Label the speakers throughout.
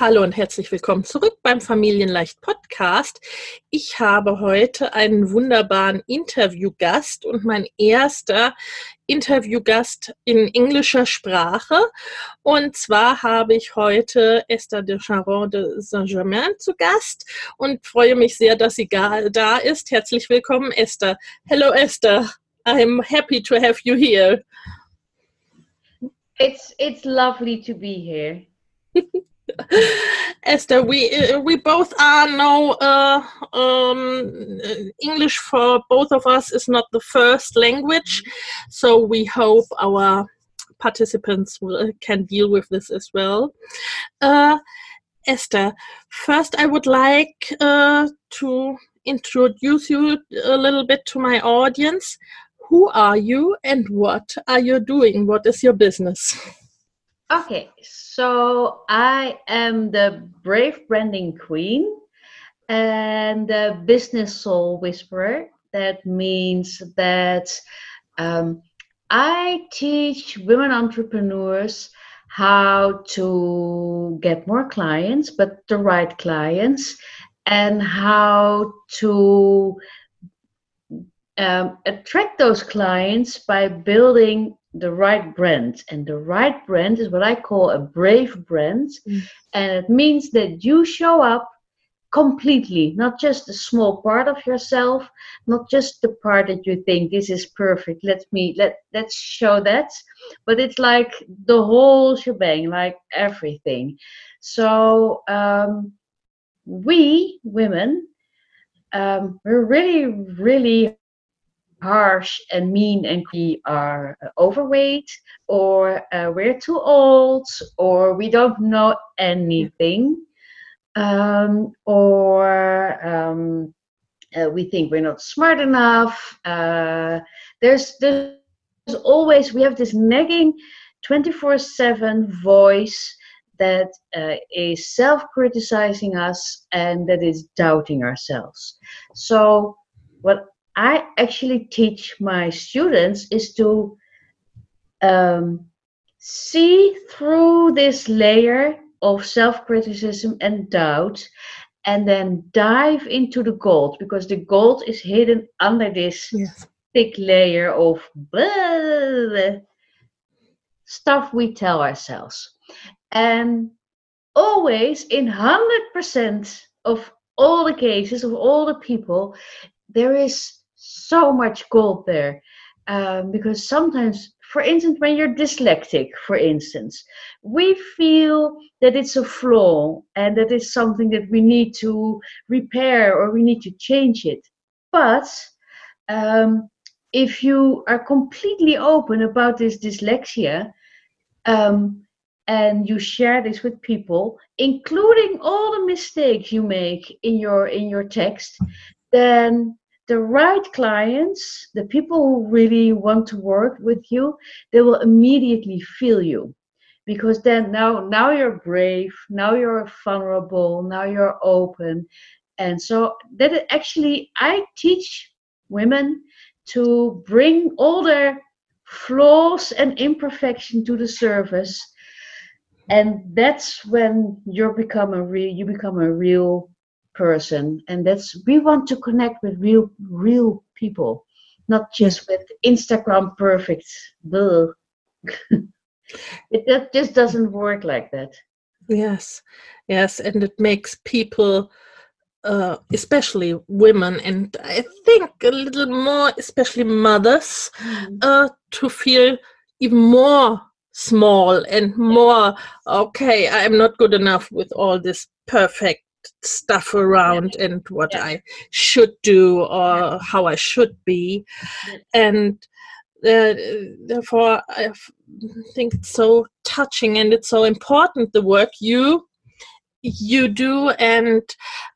Speaker 1: Hallo und herzlich willkommen zurück beim Familienleicht Podcast. Ich habe heute einen wunderbaren Interviewgast und mein erster Interviewgast in englischer Sprache. Und zwar habe ich heute Esther de Charon de Saint-Germain zu Gast und freue mich sehr, dass sie da ist. Herzlich willkommen, Esther. Hello, Esther. I'm happy to have you here.
Speaker 2: It's it's lovely to be here.
Speaker 1: Esther, we uh, we both are know uh, um, English for both of us is not the first language, so we hope our participants will, can deal with this as well. Uh, Esther, first I would like uh, to introduce you a little bit to my audience. Who are you and what are you doing? What is your business?
Speaker 2: Okay, so I am the Brave Branding Queen and the Business Soul Whisperer. That means that um, I teach women entrepreneurs how to get more clients, but the right clients, and how to um, attract those clients by building the right brand. And the right brand is what i call a brave brand. Mm. and it means that you show up completely not just a small part of yourself not just the part that you think this is perfect let me let let's show that. But it's like the whole shebang like everything. So um, we women um, we're really really harsh and mean and we are overweight or uh, we're too old or we don't know anything um, or um, uh, we think we're not smart enough uh, there's there's always we have this nagging 24/7 voice that uh, is self-criticizing us and that is doubting ourselves. So what I actually teach my students is to um, see through this layer of self criticism and doubt and then dive into the gold because the gold is hidden under this yes. thick layer of stuff we tell ourselves. And always, in 100% of all the cases, of all the people, there is so much gold there um, because sometimes for instance when you're dyslexic for instance we feel that it's a flaw and that it's something that we need to repair or we need to change it. But um, if you are completely open about this dyslexia um, and you share this with people including all the mistakes you make in your in your text then the right clients, the people who really want to work with you, they will immediately feel you. Because then now now you're brave, now you're vulnerable, now you're open. And so that actually I teach women to bring all their flaws and imperfection to the surface. And that's when you become a real you become a real person and that's we want to connect with real real people not just with instagram perfect it that just doesn't work like that.
Speaker 1: Yes, yes, and it makes people, uh, especially women, and I think a little more, especially mothers,
Speaker 2: Mm.
Speaker 1: uh, to feel even more small and more okay. I'm not good enough with all this perfect stuff around and what
Speaker 2: Yeah.
Speaker 1: I should do or how I should be,
Speaker 2: Yeah.
Speaker 1: and uh, therefore I think it's so touching and it's so important the work you you do and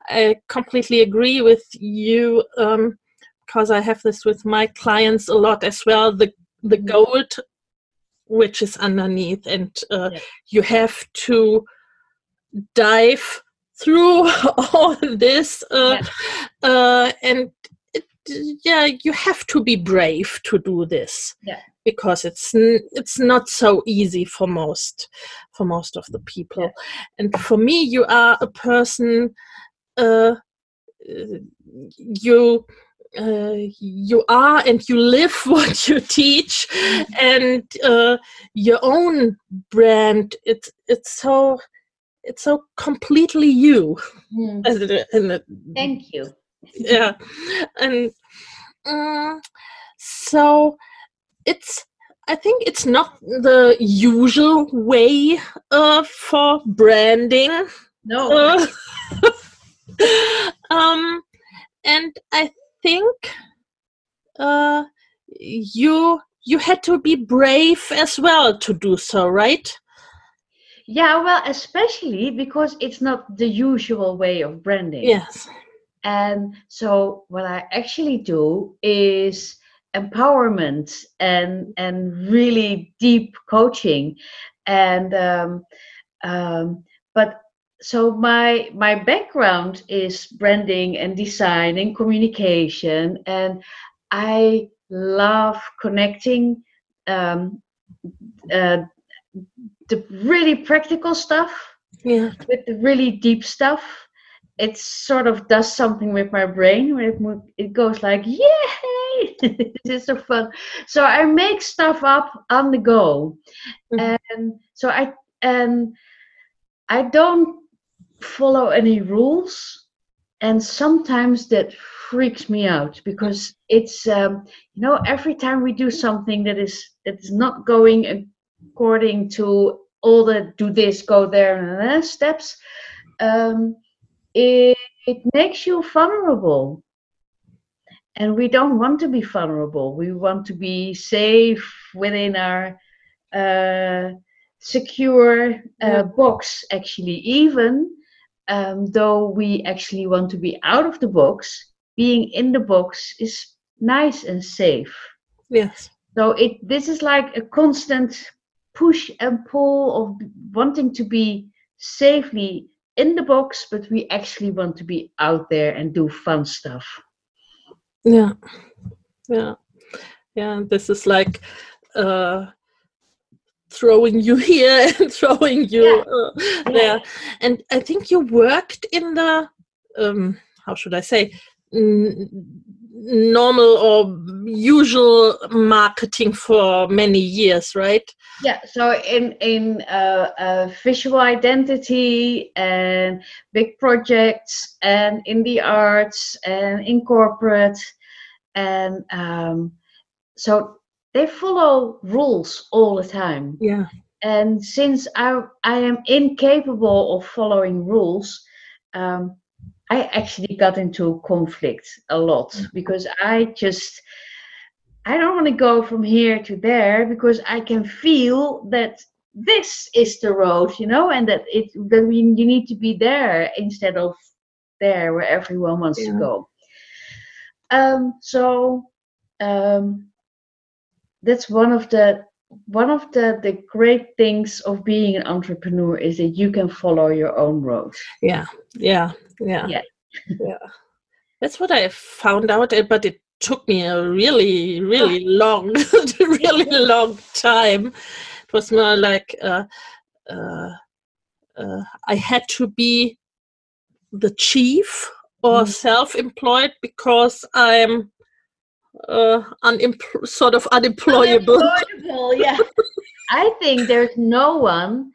Speaker 1: i completely agree with you um, because i have this with my clients a lot as well the the
Speaker 2: Mhm.
Speaker 1: gold which is underneath and uh,
Speaker 2: Yeah.
Speaker 1: you have to dive through all this uh, uh, and it, yeah you have to be brave to do this
Speaker 2: Yeah.
Speaker 1: because it's n- it's not so easy for most for most of the people. And for me you are a person uh, uh, you uh, you are and you live what you teach and uh, your own brand. It's it's so it's so completely you
Speaker 2: Mm.
Speaker 1: as in the-
Speaker 2: Thank you.
Speaker 1: yeah and um, so it's i think it's not the usual way uh, for branding
Speaker 2: No.
Speaker 1: uh, um and i think uh you you had to be brave as well to do so right
Speaker 2: Yeah, well, especially because it's not the usual way of branding.
Speaker 1: yes
Speaker 2: And so what I actually do is empowerment and and really deep coaching. And um, um, but so my my background is branding and design and communication, and I love connecting um, uh, the really practical stuff
Speaker 1: yeah.
Speaker 2: with the really deep stuff it sort of does something with my brain where it, mo- it goes like yay! This is so fun. So i make stuff up on the go.
Speaker 1: Mhm.
Speaker 2: and so i and i don't follow any rules. And sometimes that freaks me out because it's um, you know every time we do something that is that is not going according to all the do this go there and steps um, it, it makes you vulnerable. And we don't want to be vulnerable. We want to be safe within our uh, secure uh,
Speaker 1: Yeah.
Speaker 2: box actually. Even um, though we actually want to be out of the box being in the box is nice and safe.
Speaker 1: Yes.
Speaker 2: So it this is like a constant push and pull of wanting to be safely in the box, but we actually want to be out there and do fun stuff.
Speaker 1: Yeah, yeah, yeah. This is like uh, throwing you here and throwing you
Speaker 2: Yeah.
Speaker 1: uh, there. And I think you worked in the um, how should I say normal or usual marketing for many years, right?
Speaker 2: Yeah, so in in uh, uh, visual identity and big projects and in the arts and in corporate and um, so they follow rules all the time.
Speaker 1: Yeah,
Speaker 2: and since I I am incapable of following rules, um, I actually got into conflict a lot because I just I don't want to go from here to there because I can feel that this is the road, you know, and that it that we you need to be there instead of there where everyone wants
Speaker 1: Yeah.
Speaker 2: to go. Um, so um, that's one of the one of the the great things of being an entrepreneur is that you can follow your own road.
Speaker 1: yeah, yeah, yeah,
Speaker 2: Yeah.
Speaker 1: yeah. That's what I found out, uh, but it took me a really, really long, really long time. It was more like uh, uh, uh, I had to be the chief or
Speaker 2: Mm.
Speaker 1: self-employed because I'm uh, unem- sort of unemployable.
Speaker 2: Unemployable, yeah. I think there's no one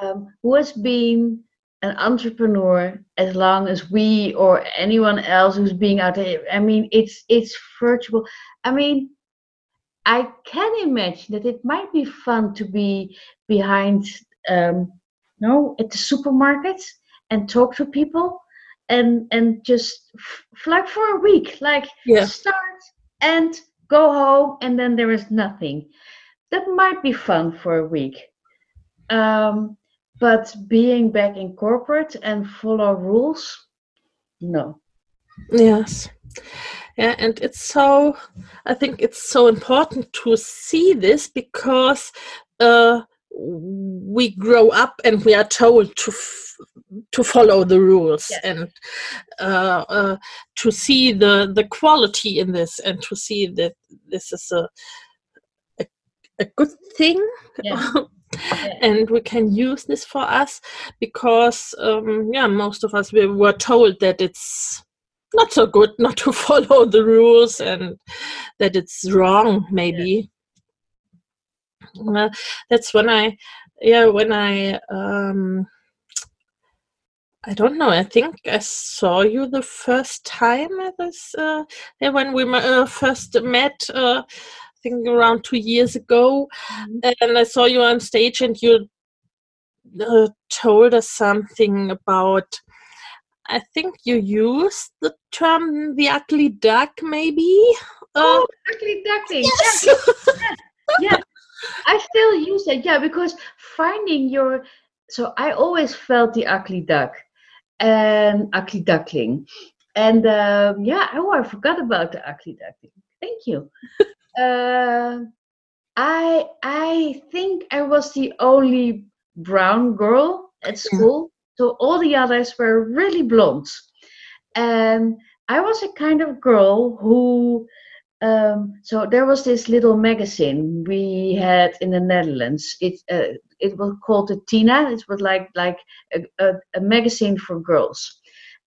Speaker 2: um, who has been an entrepreneur as long as we or anyone else who's being out there. I mean, it's it's virtual. I mean, I can imagine that it might be fun to be behind, um, no, at the supermarket and talk to people and and just f- like for a week, like
Speaker 1: Yeah.
Speaker 2: start and go home, and then there is nothing. That might be fun for a week. Um, but being back in corporate and follow rules, no.
Speaker 1: Yes. Yeah, and it's so, I think it's so important to see this because uh, we grow up and we are told to f- to follow the rules
Speaker 2: Yes.
Speaker 1: and uh, uh, to see the the quality in this and to see that this is a a, a good thing
Speaker 2: Yeah.
Speaker 1: and we can use this for us because um, yeah most of us we were told that it's not so good not to follow the rules and that it's wrong maybe well, that's when i yeah when i um I don't know. I think I saw you the first time at this. Uh, when we uh, first met, uh, I think around two years ago, and I saw you on stage, and you uh, told us something about. I think you used the term "the ugly duck," maybe. Uh,
Speaker 2: Oh, ugly duckling.
Speaker 1: yes.
Speaker 2: yeah i still use that yeah because finding your so i always felt the ugly duck and ugly duckling. And um, yeah oh i forgot about the ugly duckling. Thank you. Uh, i i think i was the only brown girl at school so all the others were really blonde and i was a kind of girl who um, so there was this little magazine we had in the Netherlands. It uh, it was called the Tina. It was like like a, a, a magazine for girls,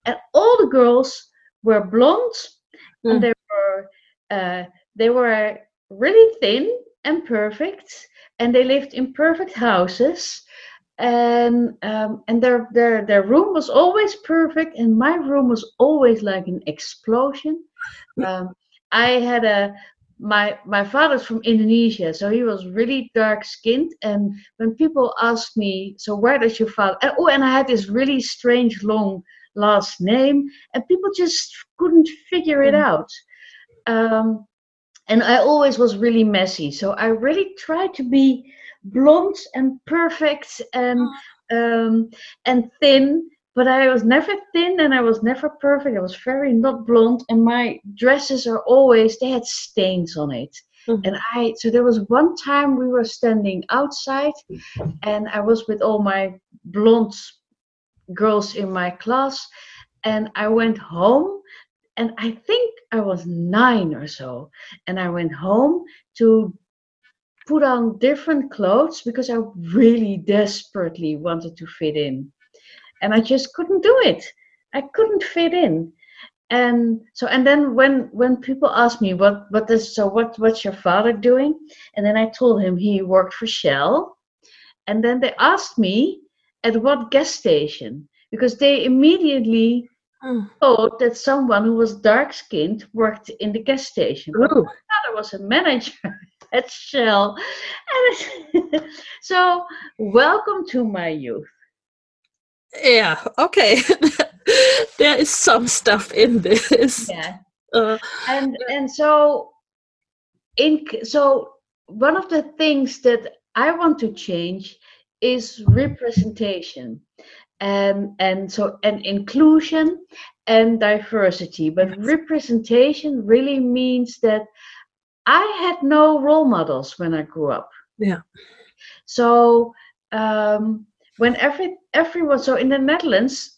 Speaker 2: and all the girls were blonde,
Speaker 1: Mm.
Speaker 2: and they were uh, they were really thin and perfect, and they lived in perfect houses. And um, and their their their room was always perfect, and my room was always like an explosion. Um, I had a my my father's from Indonesia, so he was really dark skinned. And when people asked me, so where does your father? And, oh, and I had this really strange long last name, and people just couldn't figure it
Speaker 1: Mm.
Speaker 2: out. Um, and I always was really messy, so I really tried to be blonde and perfect and um, and thin but I was never thin and I was never perfect. I was very not blonde, and my dresses are always they had stains on it.
Speaker 1: Mhm.
Speaker 2: And I so there was one time we were standing outside, and I was with all my blonde girls in my class, and I went home. And I think I was nine or so. And I went home to put on different clothes because I really desperately wanted to fit in and I just couldn't do it. I couldn't fit in. And so and then when when people ask me what what is so what what's your father doing? And then I told him he worked for Shell. And then they asked me at what gas station because they immediately
Speaker 1: Mm.
Speaker 2: thought that someone who was dark skinned worked in the gas station. But
Speaker 1: Ooh.
Speaker 2: father was a manager at Shell. And so welcome to my youth.
Speaker 1: Yeah, okay. there is some stuff in this.
Speaker 2: Yeah.
Speaker 1: Uh,
Speaker 2: and and so in so one of the things that i want to change is representation and and so and inclusion and diversity but representation really means that i had no role models when i grew up
Speaker 1: Yeah.
Speaker 2: so um when every everyone so in the netherlands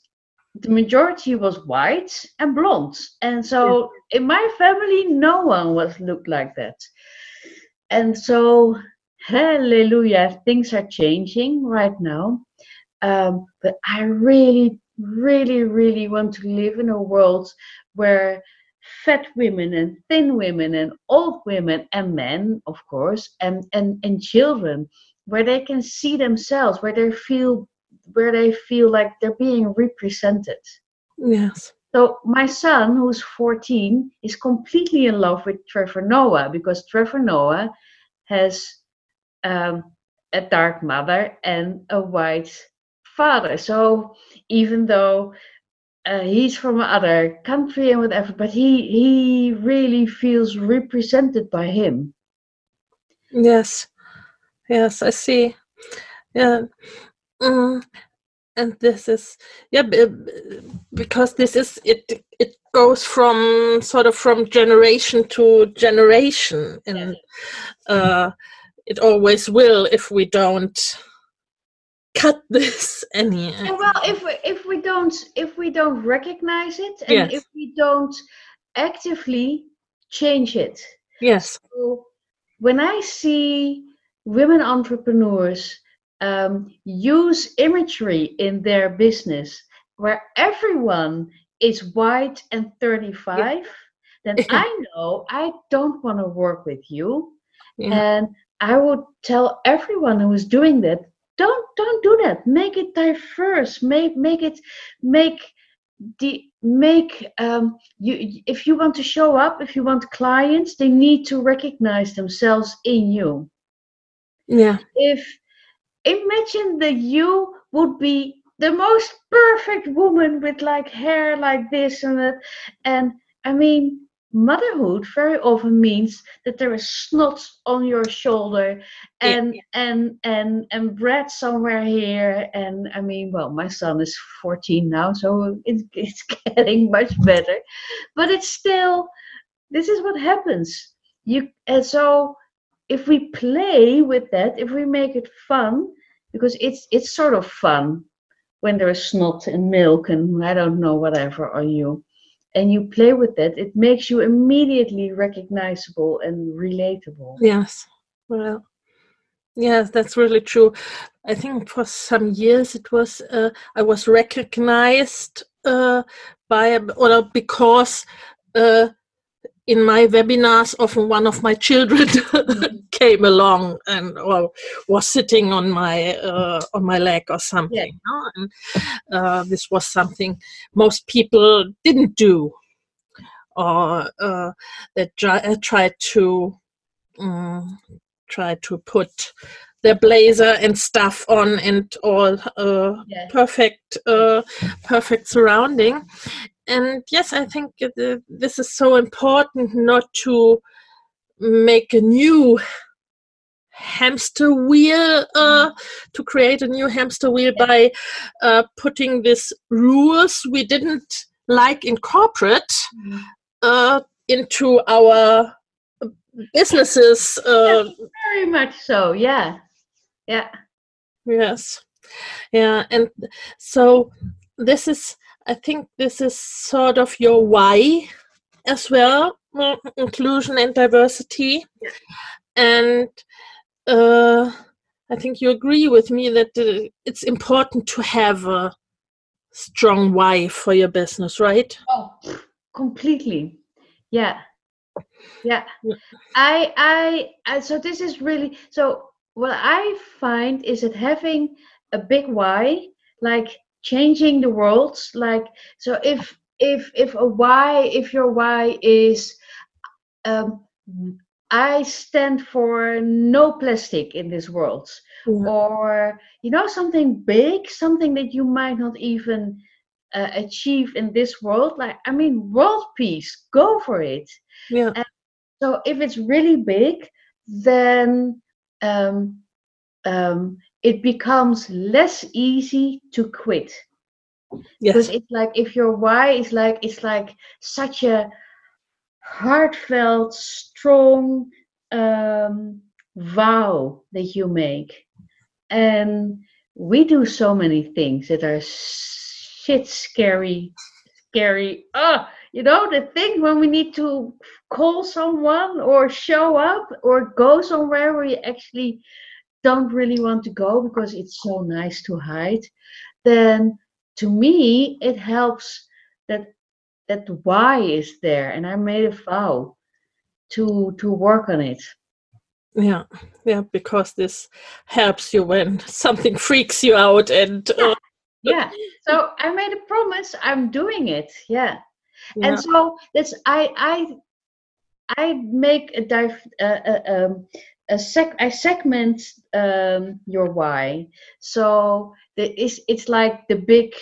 Speaker 2: the majority was white and blonde. And so in my family no one was looked like that. And so hallelujah things are changing right now. Um, but i really really really want to live in a world where fat women and thin women and old women and men, of course, and, and, and children, where they can see themselves, where they feel where they feel like they're being represented.
Speaker 1: Yes.
Speaker 2: So my son, who's 14, is completely in love with Trevor Noah because Trevor Noah has um, a dark mother and a white father. So even though uh, he's from another country and whatever, but he he really feels represented by him.
Speaker 1: Yes, yes, I see. Yeah, mm, and this is yeah because this is it. It goes from sort of from generation to generation, and uh, it always will if we don't cut this any
Speaker 2: well if we, if we don't if we don't recognize it and
Speaker 1: Yes.
Speaker 2: if we don't actively change it
Speaker 1: yes
Speaker 2: so when i see women entrepreneurs um, use imagery in their business where everyone is white and 35 then i know i don't want to work with you.
Speaker 1: Yeah.
Speaker 2: and i would tell everyone who is doing that don't don't do that. Make it diverse. Make make it make the make um you if you want to show up if you want clients they need to recognize themselves in you.
Speaker 1: Yeah.
Speaker 2: If imagine that you would be the most perfect woman with like hair like this and that. And i mean motherhood very often means that there is snot on your shoulder
Speaker 1: Yeah,
Speaker 2: and and and and bread somewhere here. And i mean well my son is 14 now so it's, it's getting much better. But it's still this is what happens. You and so if we play with that if we make it fun because it's it's sort of fun when there is snot and milk and i don't know whatever on you and you play with that it makes you immediately recognizable and relatable
Speaker 1: Yes. Well, yes, that's really true. I think for some years it was uh, I was recognized uh, by or because uh, in my webinars often one of my children came along and or was sitting on my uh, on my leg or something. Yeah, no? And uh, this was something most people didn't do or uh, that try, uh, tried to um, try to put their blazer and stuff on and all uh,
Speaker 2: Yeah.
Speaker 1: perfect uh, perfect surrounding and yes i think uh, this is so important not to make a new hamster wheel uh, to create a new hamster wheel by uh, putting these rules we didn't like in corporate uh, into our businesses uh,
Speaker 2: very much so yeah yeah
Speaker 1: Yes. Yeah. And so this is, I think this is sort of your why as well inclusion and diversity. And uh, I think you agree with me that uh, it's important to have a strong why for your business, right?
Speaker 2: Oh, completely. Yeah. Yeah.
Speaker 1: Yeah.
Speaker 2: I, I, I, so this is really, so what I find is that having a big why, like changing the world, like, so if, if, if a why, if your why is, um, I stand for no plastic in this world,
Speaker 1: Yeah.
Speaker 2: or you know something big something that you might not even uh, achieve in this world like i mean world peace go for it
Speaker 1: Yeah.
Speaker 2: so if it's really big then um, um, it becomes less easy to quit. Because
Speaker 1: Yes.
Speaker 2: it's like if your why is like it's like such a heartfelt strong um, vow that you make. And we do so many things that are shit scary scary. Ah you know the thing when we need to call someone or show up or go somewhere where you actually don't really want to go because it's so nice to hide then to me it helps that that why is there, and I made a vow to to work on it.
Speaker 1: Yeah, yeah, because this helps you when something freaks you out and.
Speaker 2: Uh, yeah. So I made a promise. I'm doing it. Yeah. yeah. And so that's I I I make a dive uh, uh, um, a sec I segment um, your why. So the is it's like the big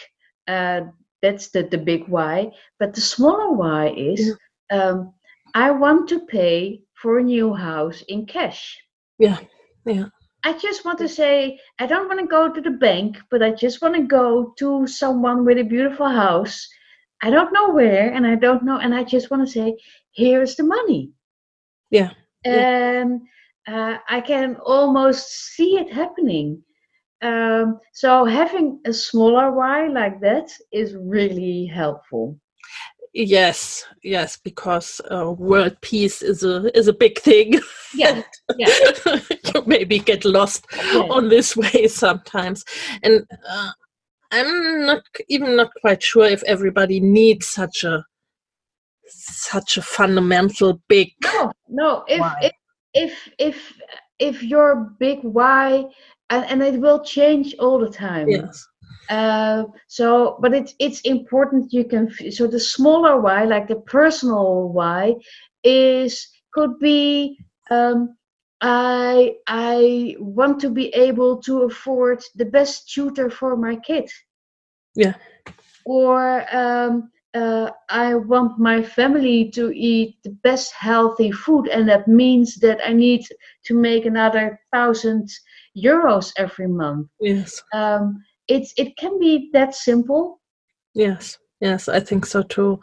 Speaker 2: uh, that's the the big why, but the smaller why is yeah. um, I want to pay for a new house in cash.
Speaker 1: Yeah, yeah.
Speaker 2: I just want to say I don't want to go to the bank, but I just want to go to someone with a beautiful house. I don't know where, and I don't know, and I just want to say, here's the money.
Speaker 1: Yeah.
Speaker 2: And uh, I can almost see it happening. Um, so having a smaller why like that is really helpful.
Speaker 1: Yes, yes, because uh, world peace is a is a big thing.
Speaker 2: Yeah, yeah.
Speaker 1: you maybe get lost yeah. on this way sometimes, and uh, I'm not even not quite sure if everybody needs such a such a fundamental big.
Speaker 2: No, no. If if if if if your big why, and, and it will change all the time.
Speaker 1: Yes.
Speaker 2: Uh, so but it's it's important you can so the smaller why like the personal why is could be um, i i want to be able to afford the best tutor for my kid.
Speaker 1: Yeah.
Speaker 2: Or um, uh, I want my family to eat the best healthy food, and that means that I need to make another thousand euros every month.
Speaker 1: Yes.
Speaker 2: Um, it's it can be that simple
Speaker 1: yes yes i think so too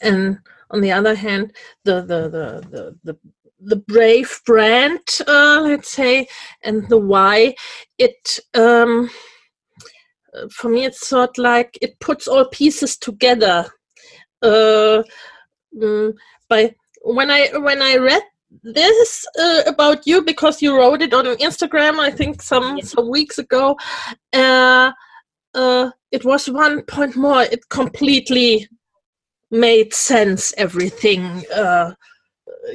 Speaker 1: and on the other hand the the the the, the the brave brand uh, let's say and the why it um for me it's sort of like it puts all pieces together uh mm, by when i when i read this uh, about you because you wrote it on Instagram, I think some some weeks ago. Uh, uh, it was one point more. It completely made sense. Everything uh,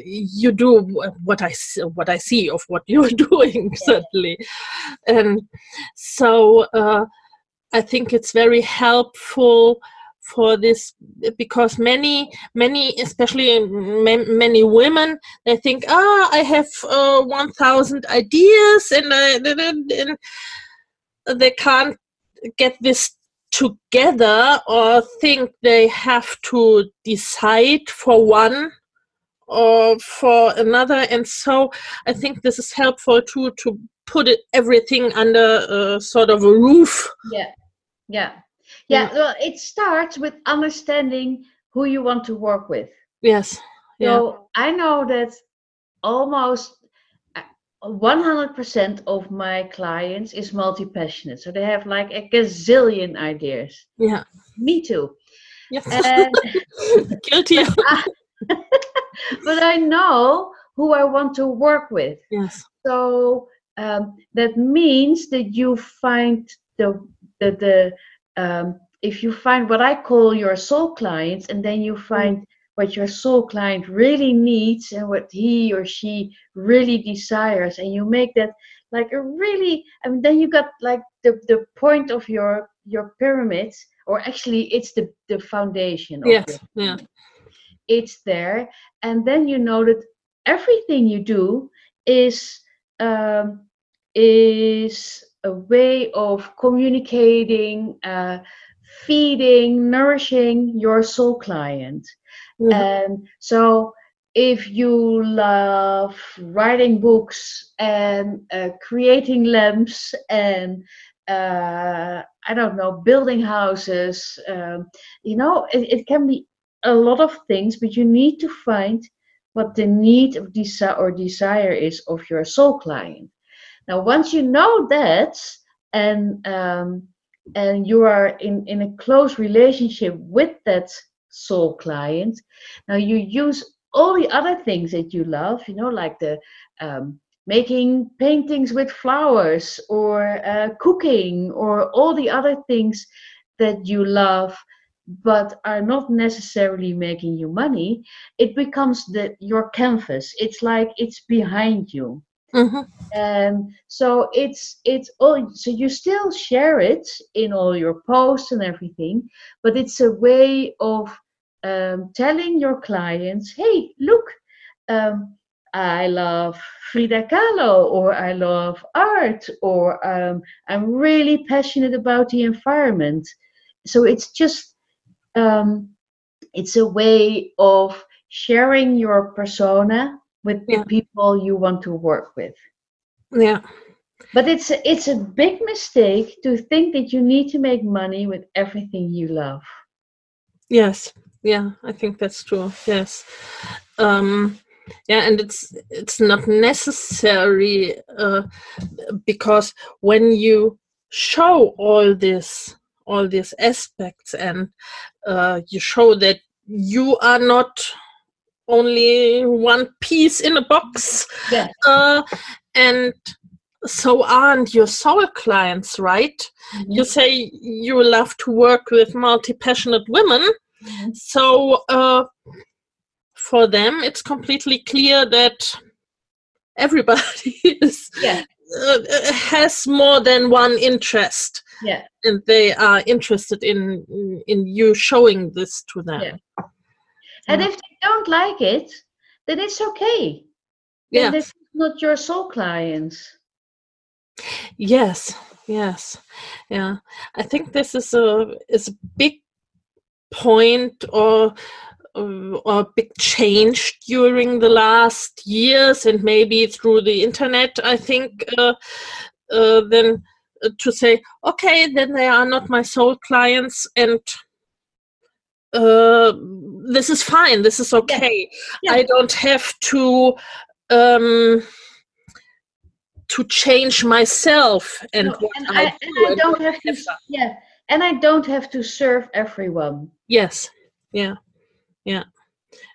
Speaker 1: you do, what I what I see of what you're doing, certainly, and so uh, I think it's very helpful for this because many many especially many women they think ah oh, i have uh, 1000 ideas and, and they can't get this together or think they have to decide for one or for another. And so i think this is helpful too to put it everything under a sort of a roof.
Speaker 2: Yeah yeah yeah, well, it starts with understanding who you want to work with.
Speaker 1: Yes.
Speaker 2: Yeah. So I know that almost 100% uh, of my clients is multi-passionate. So they have like a gazillion ideas.
Speaker 1: Yeah.
Speaker 2: Me too.
Speaker 1: Yes. And Guilty.
Speaker 2: but I know who I want to work with.
Speaker 1: Yes.
Speaker 2: So um, that means that you find the the the um, if you find what I call your soul clients, and then you mm. find mm. what your soul client really needs and what he or she really desires, and you make that like a really, I mean, then you got like the, the point of your your pyramid, or actually, it's the the foundation.
Speaker 1: Of yes, yeah.
Speaker 2: It's there, and then you know that everything you do is um, is a way of communicating, uh, feeding, nourishing your soul client. Mm-hmm. And so, if you love writing books and uh, creating lamps and uh, I don't know, building houses, um, you know, it, it, can be a lot of things, but you need to find what the need of desire or desire is of your soul client. Now, once you know that, and um, and you are in in a close relationship with that soul client, now you use all the other things that you love, you know, like the um, making paintings with flowers or uh, cooking or all the other things that you love but are not necessarily making you money it becomes the your canvas. It's like it's behind you
Speaker 1: hmm
Speaker 2: and so it's it's all so you still share it in all your posts and everything but it's a way of um, telling your clients hey look um, i love frida kahlo or i love art or um, i'm really passionate about the environment. So it's just um, it's a way of sharing your persona with
Speaker 1: Yeah.
Speaker 2: the people you want to work with
Speaker 1: Yeah.
Speaker 2: but it's a, it's a big mistake to think that you need to make money with everything you love.
Speaker 1: Yes. Yeah, I think that's true. Yes. Um, yeah, and it's it's not necessary uh, because when you show all this all these aspects and uh, you show that you are not only one piece in a box
Speaker 2: Yeah.
Speaker 1: uh, and so aren't your soul clients right you say you love to work with multi-passionate women
Speaker 2: Mhm.
Speaker 1: so uh, for them it's completely clear that everybody is
Speaker 2: Yeah.
Speaker 1: uh, has more than one interest
Speaker 2: Yeah.
Speaker 1: and they are interested in in you showing this to them
Speaker 2: Yeah. And if don't like it, then it's okay.
Speaker 1: Yeah.
Speaker 2: this is not your soul clients.
Speaker 1: Yes, yes, yeah. I think this is a is a big point or or a big change during the last years and maybe through the internet. I think uh, uh, then uh, to say okay, then they are not my soul clients and. Uh, this is fine. This is okay.
Speaker 2: Yeah.
Speaker 1: I don't have to um, to change myself and
Speaker 2: No,
Speaker 1: what
Speaker 2: and
Speaker 1: I,
Speaker 2: I,
Speaker 1: do
Speaker 2: and I don't have to. Yeah. And I don't have to serve everyone.
Speaker 1: Yes, yeah, yeah,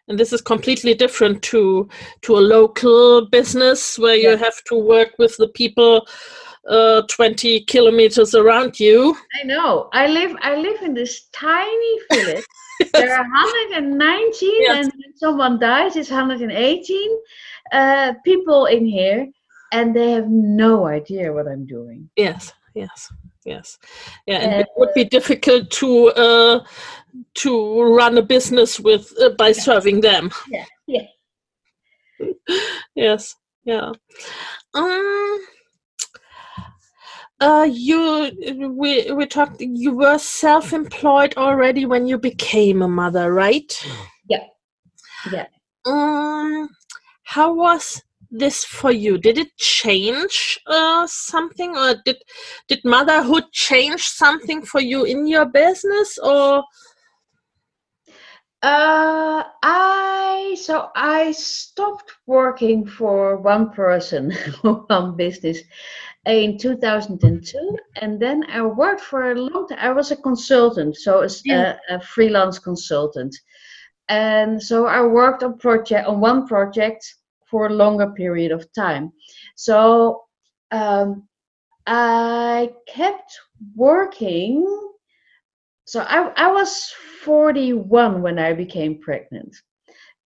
Speaker 1: and this is completely different to to a local business where you have to work with the people uh, twenty kilometers around you.
Speaker 2: I know. I live. I live in this tiny village. There are 119,
Speaker 1: Yes.
Speaker 2: and when someone dies, it's 118 uh, people in here, and they have no idea what I'm doing.
Speaker 1: Yes, yes, yes, yeah, and it would be difficult to uh, to run a business with uh, by serving them.
Speaker 2: Yeah, yeah.
Speaker 1: yes yeah um uh you we we talked you were self-employed already when you became a mother right
Speaker 2: Yeah. Yeah.
Speaker 1: um how was this for you did it change uh something or did did motherhood change something for you in your business or
Speaker 2: Uh, I so I stopped working for one person, one business, in 2002, and then I worked for a long time. I was a consultant, so as
Speaker 1: Yeah.
Speaker 2: a, a freelance consultant, and so I worked on project on one project for a longer period of time. So um, I kept working so I, I was 41 when I became pregnant.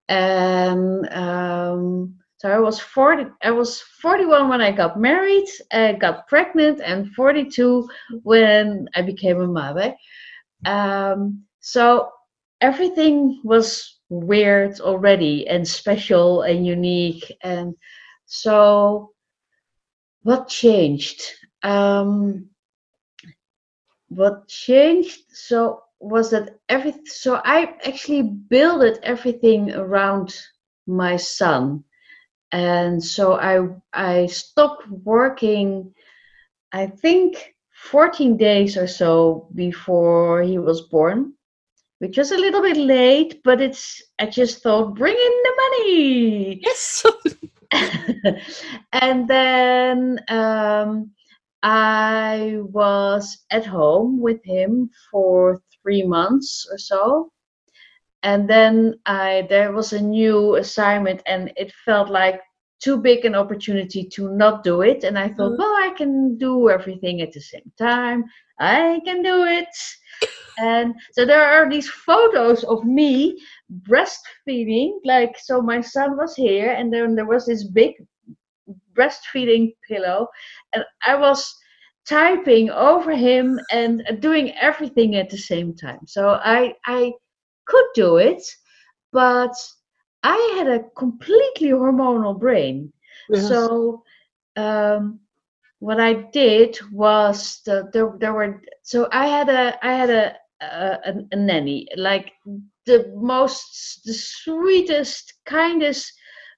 Speaker 2: And um, so I was 40 I was 41 when I got married, I got pregnant and 42 when I became a mother. Um, so everything was weird already and special and unique and so what changed? Um, what changed so was that every so i actually built everything around my son and so i i stopped working i think 14 days or so before he was born which was a little bit late but it's i just thought bring in the money
Speaker 1: yes
Speaker 2: and then um, I was at home with him for three months or so. And then I there was a new assignment, and it felt like too big an opportunity to not do it. And I thought,
Speaker 1: Mm.
Speaker 2: well, I can do everything at the same time. I can do it. And so there are these photos of me breastfeeding. Like, so my son was here, and then there was this big breastfeeding pillow, and I was typing over him and doing everything at the same time. So I I could do it, but I had a completely hormonal brain.
Speaker 1: Yes.
Speaker 2: So um, what I did was the, there there were so I had a I had a a, a, a nanny like the most the sweetest kindest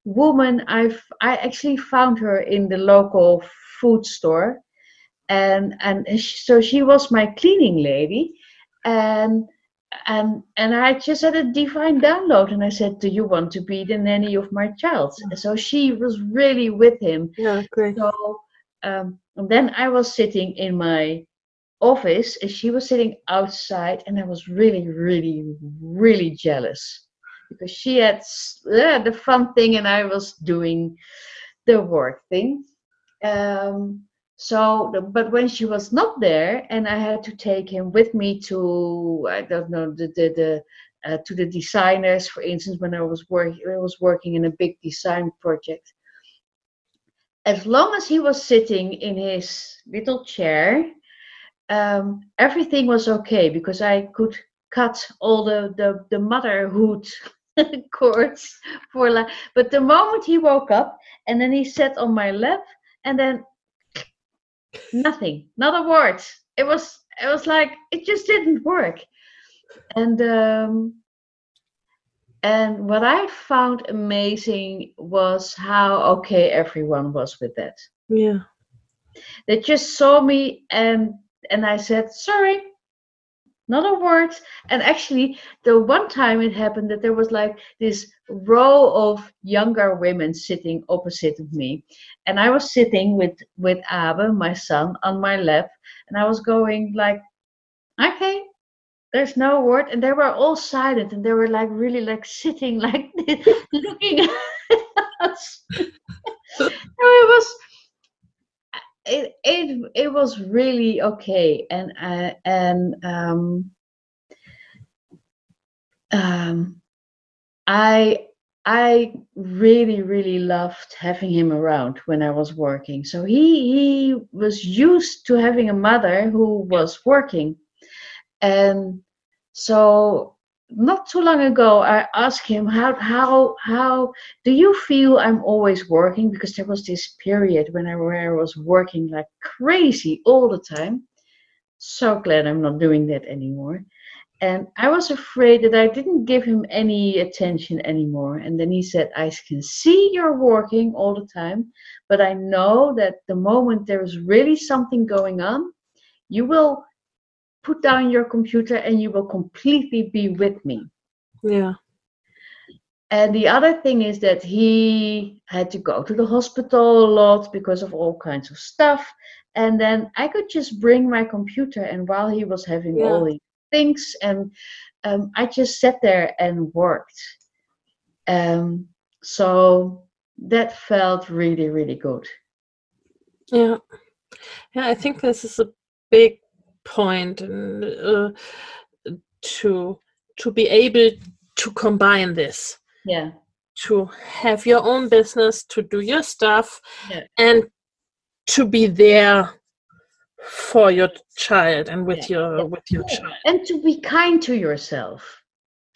Speaker 2: woman I've I actually found her in the local food store and and so she was my cleaning lady and and and I just had a divine download and I said do you want to be the nanny of my child? So she was really with him.
Speaker 1: Yeah, great.
Speaker 2: so um, and then I was sitting in my office and she was sitting outside and I was really really really jealous because she had uh, the fun thing and I was doing the work thing. Um, so but when she was not there and I had to take him with me to I don't know the the, the uh, to the designers for instance when I was working I was working in a big design project as long as he was sitting in his little chair, um, everything was okay because I could cut all the the, the motherhood cords for like. But the moment he woke up and then he sat on my lap and then nothing, not a word. It was it was like it just didn't work, and um, and what I found amazing was how okay everyone was with that.
Speaker 1: Yeah.
Speaker 2: They just saw me and and I said, sorry, not a word. And actually, the one time it happened that there was like this row of younger women sitting opposite of me, and I was sitting with with Abe, my son, on my lap, and I was going like, okay, there's no word and they were all silent and they were like really like sitting like this, looking at us it was it, it it was really okay. And uh, and um um i i really really loved having him around when i was working. So he he was used to having a mother who was working. And so not too long ago i asked him how how how do you feel i'm always working? Because there was this period when i, I was working like crazy all the time. So glad i'm not doing that anymore. And i was afraid that i didn't give him any attention anymore. And then he said i can see you're working all the time but i know that the moment there is really something going on you will put down your computer and you will completely be with me.
Speaker 1: Yeah.
Speaker 2: And the other thing is that he had to go to the hospital a lot because of all kinds of stuff. And then I could just bring my computer, and while he was having
Speaker 1: Yeah.
Speaker 2: all these things, and um, I just sat there and worked. Um, so that felt really, really good.
Speaker 1: Yeah. Yeah, I think this is a big point and, uh, to to be able to combine this,
Speaker 2: Yeah.
Speaker 1: to have your own business, to do your stuff,
Speaker 2: Yeah.
Speaker 1: and to be there for your child and with your
Speaker 2: yeah.
Speaker 1: with your child.
Speaker 2: And to be kind to yourself.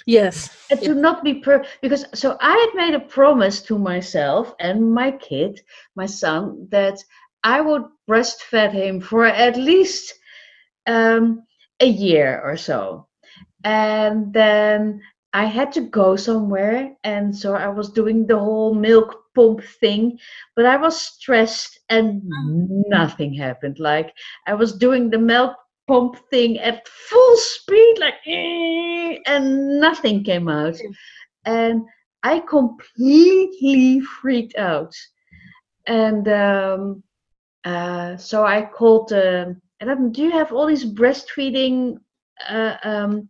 Speaker 1: Yes.
Speaker 2: and to not be per because so i had made a promise to myself and my kid my son that i would breastfeed him for at least um, a year or so. And then i had to go somewhere and so i was doing the whole milk pump thing but i was stressed and nothing happened. Like i was doing the milk pump thing at full speed like and nothing came out. And i completely freaked out. And um, uh, so i called uh, don't- you have all these breastfeeding uh, um,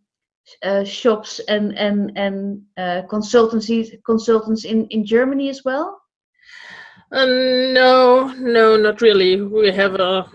Speaker 2: uh, shops and and and uh, consultancies consultants in in germany as well
Speaker 1: Uh, no, no, not really. We have a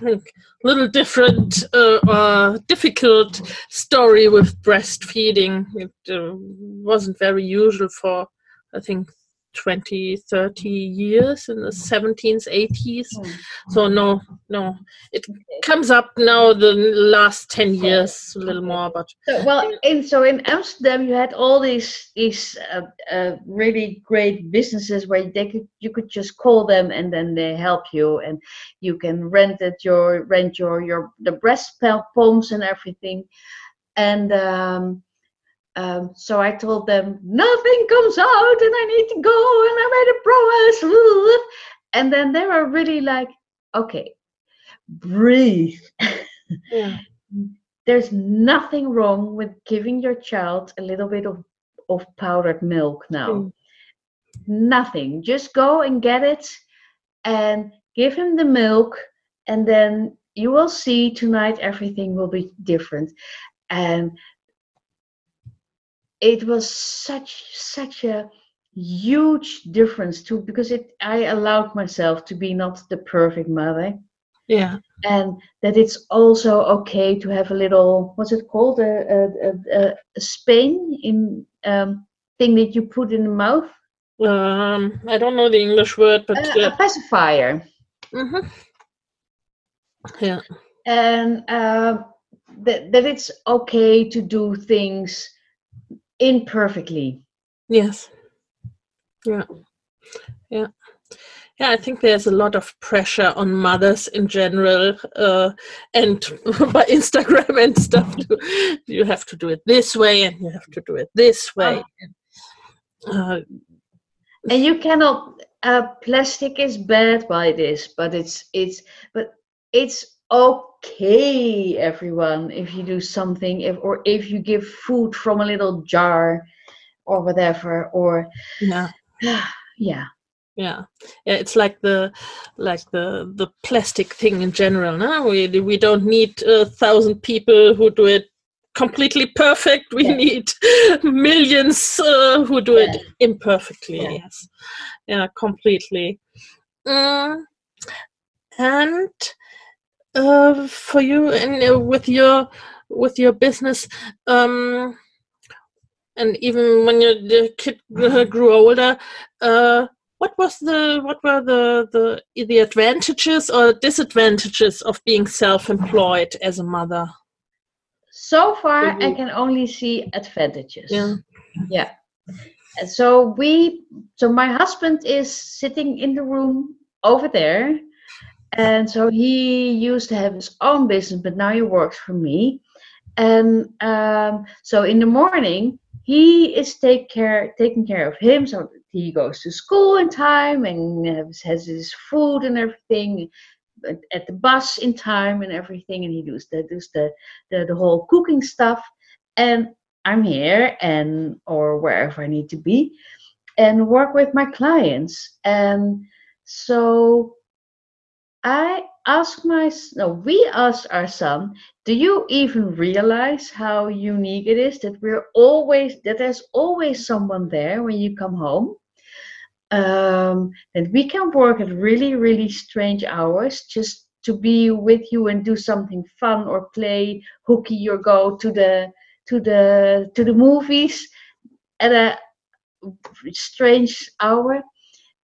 Speaker 1: little different, uh, uh, difficult story with breastfeeding. It uh, wasn't very usual for, I think, 20 30 years in the 17th 80s mm. so no no. It comes up now the last 10 years a little more but
Speaker 2: so, well in so in amsterdam you had all these these uh, uh, really great businesses where they could you could just call them and then they help you and you can rent it your rent your your the breast pumps and everything. And um um, so I told them, nothing comes out and I need to go and I made a promise. And then they were really like, okay, breathe. Yeah. There's nothing wrong with giving your child a little bit of, of powdered milk now. Mm. Nothing. Just go and get it and give him the milk, and then you will see tonight everything will be different. And it was such such a huge difference too because it I allowed myself to be not the perfect mother.
Speaker 1: Yeah.
Speaker 2: And that it's also okay to have a little what's it called a a, a, a Spain in um, thing that you put in the mouth.
Speaker 1: Um, I don't know the English word, but
Speaker 2: uh, yeah. a pacifier.
Speaker 1: Mm-hmm. Yeah.
Speaker 2: And uh, that that it's okay to do things imperfectly.
Speaker 1: Yes. Yeah. Yeah. Yeah, I think there's a lot of pressure on mothers in general, uh, and by Instagram and stuff. To, you have to do it this way, and you have to do it this way.
Speaker 2: Uh, and you cannot. Uh, plastic is bad by this, but it's it's but it's okay everyone if you do something if or if you give food from a little jar or whatever or
Speaker 1: yeah
Speaker 2: yeah
Speaker 1: yeah yeah it's like the like the the plastic thing in general no we we don't need a thousand people who do it completely perfect we yeah. need millions uh, who do yeah. it imperfectly yeah. yes yeah completely mm. and uh, for you and uh, with your with your business um, and even when your the kid grew older uh, what was the what were the the the advantages or disadvantages of being self-employed as a mother?
Speaker 2: So far i can only see advantages.
Speaker 1: Yeah.
Speaker 2: Yeah. So we so my husband is sitting in the room over there and so he used to have his own business, but now he works for me. And um, so in the morning, he is take care taking care of him. So he goes to school in time and has, his food and everything at the bus in time and everything. And he does the does the, the the whole cooking stuff. And I'm here and or wherever I need to be and work with my clients. And so I ask my no, we ask our son, do you even realize how unique it is that we're always that there's always someone there when you come home? Um, that we can work at really, really strange hours just to be with you and do something fun or play hooky or go to the to the to the movies at a strange hour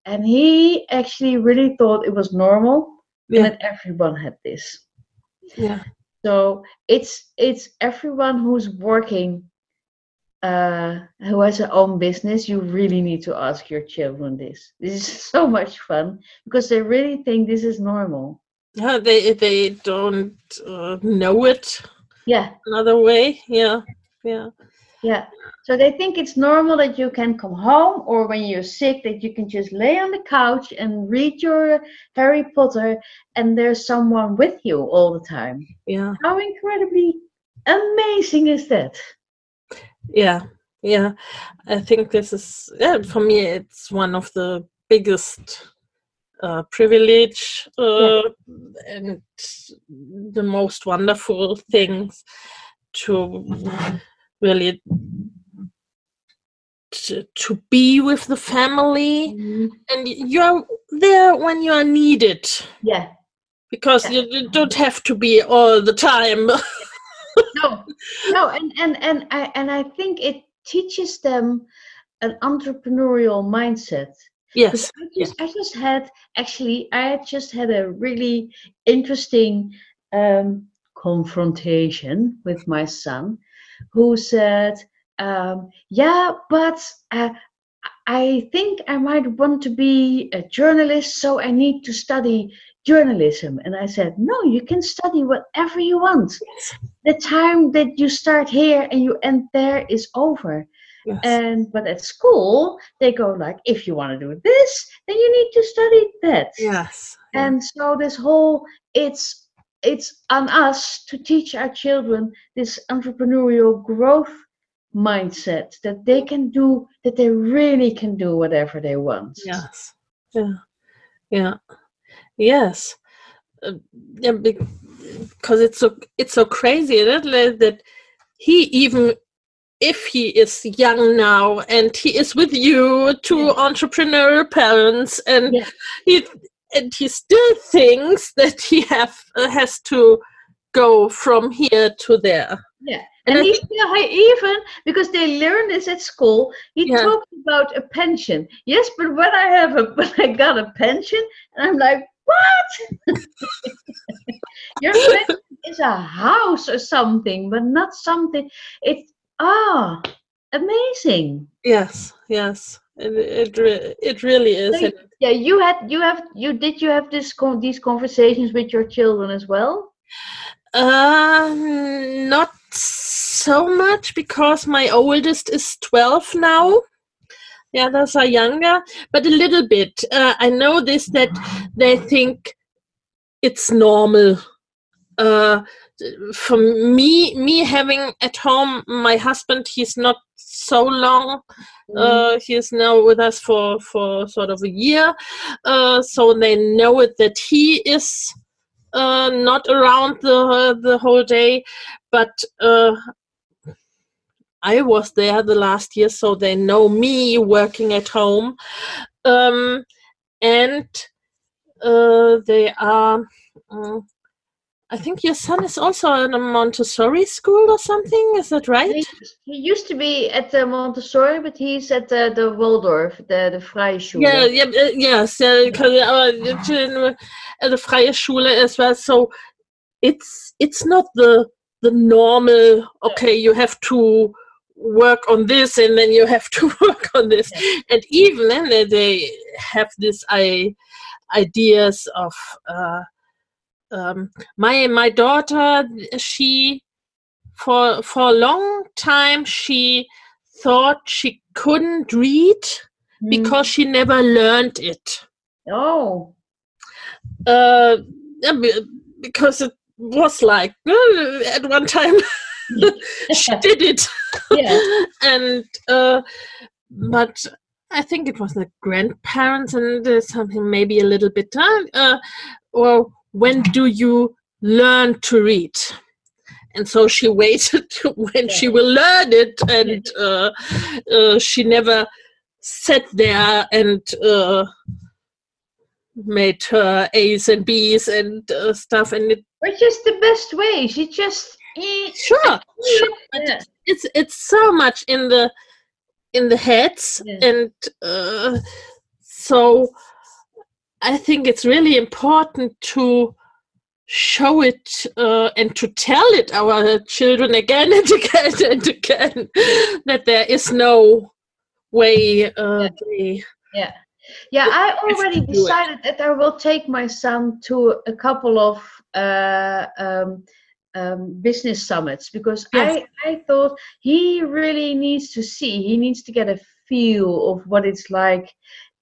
Speaker 2: and he actually really thought it was normal yeah. and everyone had this
Speaker 1: yeah
Speaker 2: so it's it's everyone who's working uh, who has their own business, you really need to ask your children this. This is so much fun because they really think this is normal.
Speaker 1: Yeah, they they don't uh, know it.
Speaker 2: Yeah,
Speaker 1: another way. Yeah, yeah.
Speaker 2: Yeah. So they think it's normal that you can come home or when you're sick that you can just lay on the couch and read your Harry Potter and there's someone with you all the time.
Speaker 1: Yeah.
Speaker 2: How incredibly amazing is that?
Speaker 1: Yeah. Yeah. I think this is yeah, for me it's one of the biggest uh, privilege uh, yeah. and the most wonderful things to really to, to be with the family
Speaker 2: Mhm.
Speaker 1: and you're there when you are needed
Speaker 2: Yeah.
Speaker 1: because
Speaker 2: Yeah.
Speaker 1: you, you don't have to be all the time
Speaker 2: No, no, and and and I and I think it teaches them an entrepreneurial mindset.
Speaker 1: yes
Speaker 2: I just, I just had actually, I just had a really interesting um, confrontation with my son, who said, um, "Yeah, but uh, I think I might want to be a journalist, so I need to study journalism." And I said, "No, you can study whatever you want. The time that you start here and you end there is over."
Speaker 1: yes.
Speaker 2: And but at school they go like, if you want to do this, then you need to study that.
Speaker 1: yes
Speaker 2: And so this whole it's it's on us to teach our children this entrepreneurial growth mindset that they can do that they really can do whatever they want.
Speaker 1: Yes. Yeah. Yeah. Yes. Uh, yeah, because it's so it's so crazy isn't it, that he even if he is young now and he is with you two
Speaker 2: Yeah.
Speaker 1: entrepreneurial parents and
Speaker 2: Yeah.
Speaker 1: he and he still thinks that he have uh, has to go from here to there
Speaker 2: Yeah.
Speaker 1: and,
Speaker 2: And, he,
Speaker 1: think,
Speaker 2: yeah, he even because they learn this at school, he
Speaker 1: Yeah.
Speaker 2: talks about a pension. Yes, but when I have a when I got a pension, and I'm like, what? Your pension is a house or something, but not something. It's ah amazing.
Speaker 1: yes yes it it, re- it really is
Speaker 2: So Yeah, you had you have you did you have this con- these conversations with your children as well?
Speaker 1: Uh, not so much because my oldest is 12 now. The others are younger, but a little bit. Uh, I know this that they think it's normal. Uh, for me, me having at home my husband, he's not so long. Uh, he is now with us for for sort of a year, uh, so they know it that he is uh, not around the the whole day, but uh, I was there the last year, so they know me working at home, um, and uh, they are. Uh, I think your son is also in a Montessori school or something. Is that right?
Speaker 2: He, he used to be at the Montessori, but he's at the, the Waldorf, the the Freie Schule.
Speaker 1: Yeah, yeah, uh, yes, uh, 'cause, uh, in, uh, the Freie Schule as well. So it's it's not the the normal. Okay, you have to work on this, and then you have to work on this, and even then they- they have this I, ideas of. Uh, um, my my daughter, she for for a long time she thought she couldn't read
Speaker 2: Mm.
Speaker 1: because she never learned it.
Speaker 2: oh,
Speaker 1: Uh, because it was like uh, at one time she did it,
Speaker 2: yeah,
Speaker 1: and uh, but I think it was the grandparents and uh, something maybe a little bit time. Uh, well, when do you learn to read? And so she waited when she will learn it, and uh, uh, she never sat there and uh, made her A's and B's and uh, stuff. And it,
Speaker 2: which is the best way. She just
Speaker 1: sure, sure,
Speaker 2: Yeah.
Speaker 1: it's it's so much in the in the heads,
Speaker 2: Yeah.
Speaker 1: and uh, so I think it's really important to show it uh, and to tell it our children again and again and again that there is no way uh, they
Speaker 2: Yeah. Yeah, I already
Speaker 1: it.
Speaker 2: decided that I will take my son to a couple of uh, um, um, business summits because
Speaker 1: Yes.
Speaker 2: I, I thought he really needs to see, he needs to get a feel of what it's like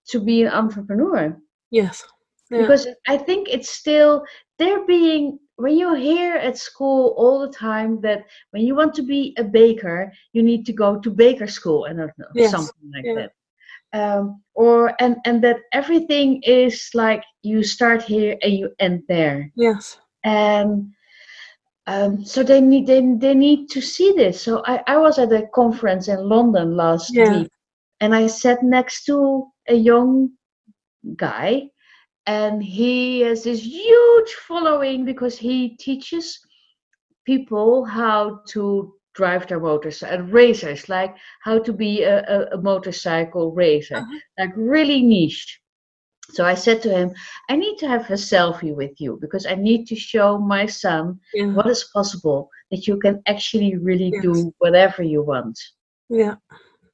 Speaker 2: to be an entrepreneur.
Speaker 1: Yes Yeah.
Speaker 2: Because I think it's still, they're being, when you hear at school all the time that when you want to be a baker, you need to go to baker school, and
Speaker 1: Yes.
Speaker 2: something like
Speaker 1: Yeah.
Speaker 2: that um, or and and that everything is like you start here and you end there
Speaker 1: yes
Speaker 2: and um, so they need they, they need to see this so I, I was at a conference in london last
Speaker 1: Yeah.
Speaker 2: week and I sat next to a young guy, and he has this huge following because he teaches people how to drive their motorcycle and racers like how to be a, a, a motorcycle racer uh-huh. like really niche so i said to him i need to have a selfie with you because i need to show my son yeah. what is possible that you can actually really yes. do whatever you want
Speaker 1: yeah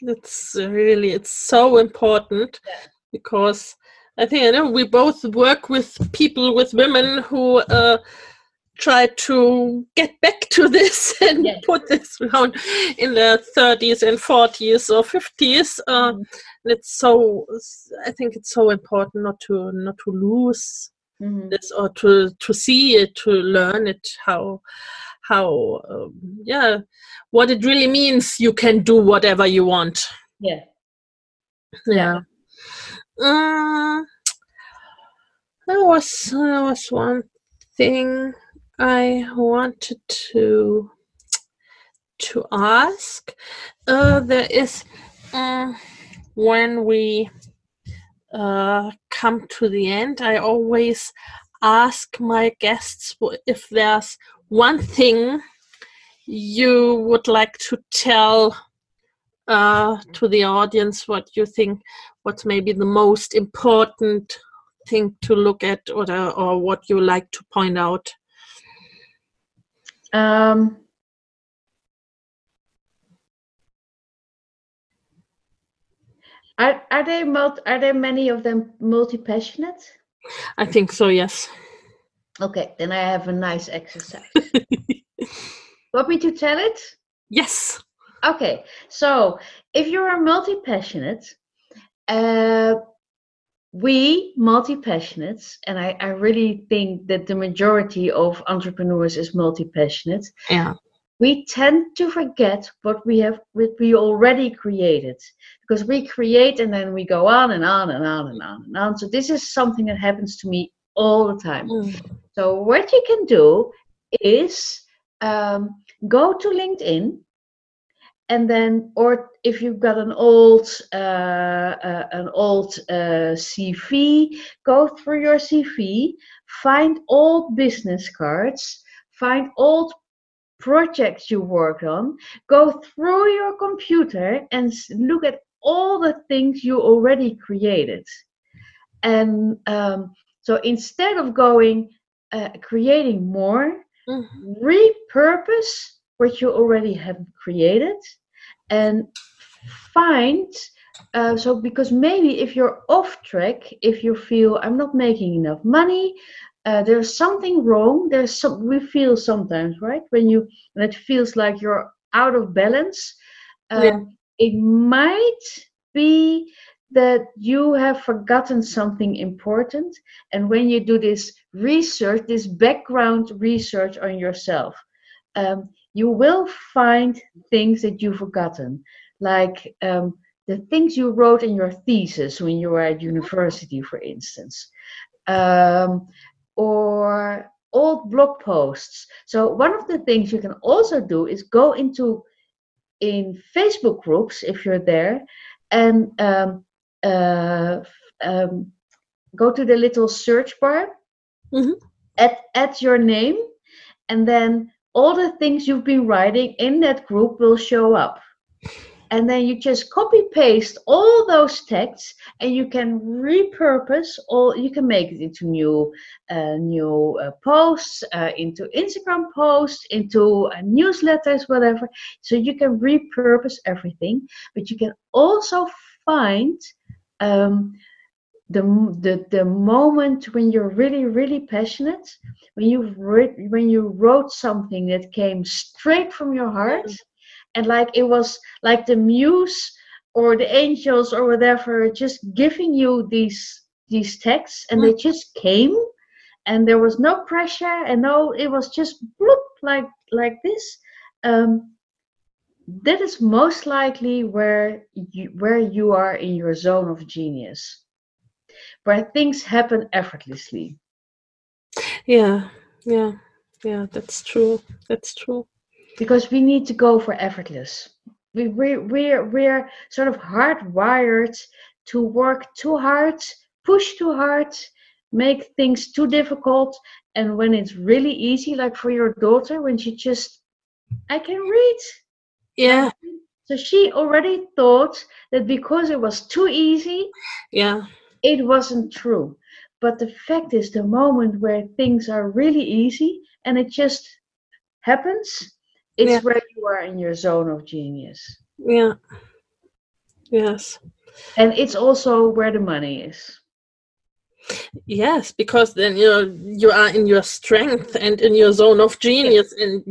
Speaker 1: it's really it's so important yeah. because i think i know we both work with people with women who uh, try to get back to this and yeah. put this around in their 30s and 40s or 50s uh, mm-hmm. it's so i think it's so important not to not to lose mm-hmm. this or to to see it to learn it how how um, yeah what it really means you can do whatever you want
Speaker 2: yeah
Speaker 1: yeah um, there was there was one thing I wanted to to ask. Uh, there is uh, when we uh, come to the end, I always ask my guests if there's one thing you would like to tell uh, to the audience what you think what's maybe the most important thing to look at or, or what you like to point out
Speaker 2: um, are are they multi, are there many of them multi passionate?
Speaker 1: I think so. Yes.
Speaker 2: Okay, then I have a nice exercise. Want me to tell it?
Speaker 1: Yes.
Speaker 2: Okay, so if you are multi passionate, uh, we multi-passionates and I, I really think that the majority of entrepreneurs is multi-passionate.
Speaker 1: Yeah.
Speaker 2: We tend to forget what we have what we already created because we create and then we go on and on and on and on and on. So this is something that happens to me all the time. Mm. so what you can do is um, go to linkedin and then or if you've got an old uh, uh, an old uh, cv go through your cv find old business cards find old projects you worked on go through your computer and look at all the things you already created and um, so instead of going uh, creating more mm-hmm. repurpose what you already have created and find uh, so because maybe if you're off track if you feel i'm not making enough money uh, there's something wrong there's some we feel sometimes right when you and it feels like you're out of balance um, yeah. it might be that you have forgotten something important and when you do this research this background research on yourself um, you will find things that you've forgotten, like um, the things you wrote in your thesis when you were at university, for instance, um, or old blog posts. So one of the things you can also do is go into in Facebook groups if you're there, and um, uh, um, go to the little search bar, mm-hmm. add add your name, and then all the things you've been writing in that group will show up. And then you just copy paste all those texts and you can repurpose all, you can make it into new, uh, new uh, posts, uh, into Instagram posts, into newsletters, whatever. So you can repurpose everything, but you can also find um, the, the the moment when you're really really passionate when you re- when you wrote something that came straight from your heart and like it was like the muse or the angels or whatever just giving you these these texts and they just came and there was no pressure and no it was just bloop like like this um, that is most likely where you where you are in your zone of genius where things happen effortlessly.
Speaker 1: Yeah, yeah, yeah, that's true. That's true.
Speaker 2: Because we need to go for effortless. we we we're we're sort of hardwired to work too hard, push too hard, make things too difficult, and when it's really easy, like for your daughter, when she just I can read.
Speaker 1: Yeah.
Speaker 2: So she already thought that because it was too easy,
Speaker 1: Yeah.
Speaker 2: It wasn't true. But the fact is, the moment where things are really easy and it just happens, it's
Speaker 1: Yeah.
Speaker 2: where you are in your zone of genius.
Speaker 1: Yeah. Yes.
Speaker 2: And it's also where the money is.
Speaker 1: Yes, because then you know you are in your strength and in your zone of genius, and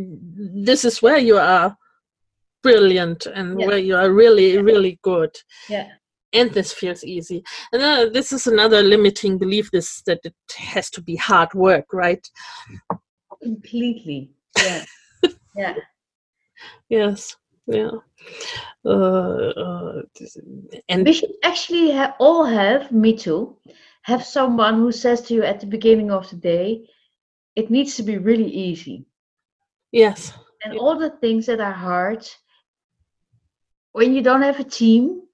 Speaker 1: this is where you are brilliant and
Speaker 2: Yeah.
Speaker 1: where you are really, really good.
Speaker 2: Yeah.
Speaker 1: And this feels easy. And uh, this is another limiting belief: this that it has to be hard work, right?
Speaker 2: Completely. Yeah. yeah.
Speaker 1: Yes. Yeah. Uh, uh, and
Speaker 2: We should actually have, all have, me too, have someone who says to you at the beginning of the day, it needs to be really easy.
Speaker 1: yes,
Speaker 2: And
Speaker 1: Yeah.
Speaker 2: all the things that are hard, when you don't have a team,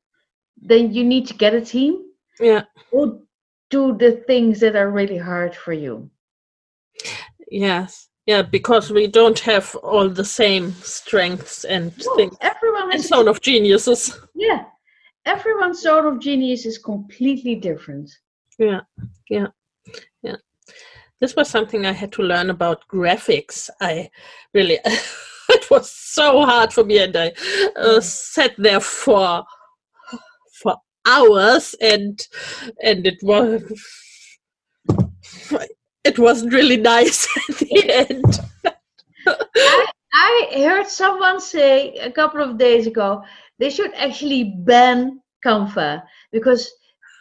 Speaker 2: then you need to get a team
Speaker 1: yeah,
Speaker 2: who do the things that are really hard for you.
Speaker 1: yes, yeah, because we don't have all the same strengths and
Speaker 2: No,
Speaker 1: things
Speaker 2: everyone
Speaker 1: and zone of geniuses.
Speaker 2: Yeah. Everyone's zone of genius is completely different.
Speaker 1: Yeah, yeah, yeah. This was something I had to learn about graphics. I really, it was so hard for me, and I uh, sat there for for hours, and and it was it wasn't really nice at the end.
Speaker 2: I heard someone say a couple of days ago they should actually ban Canva because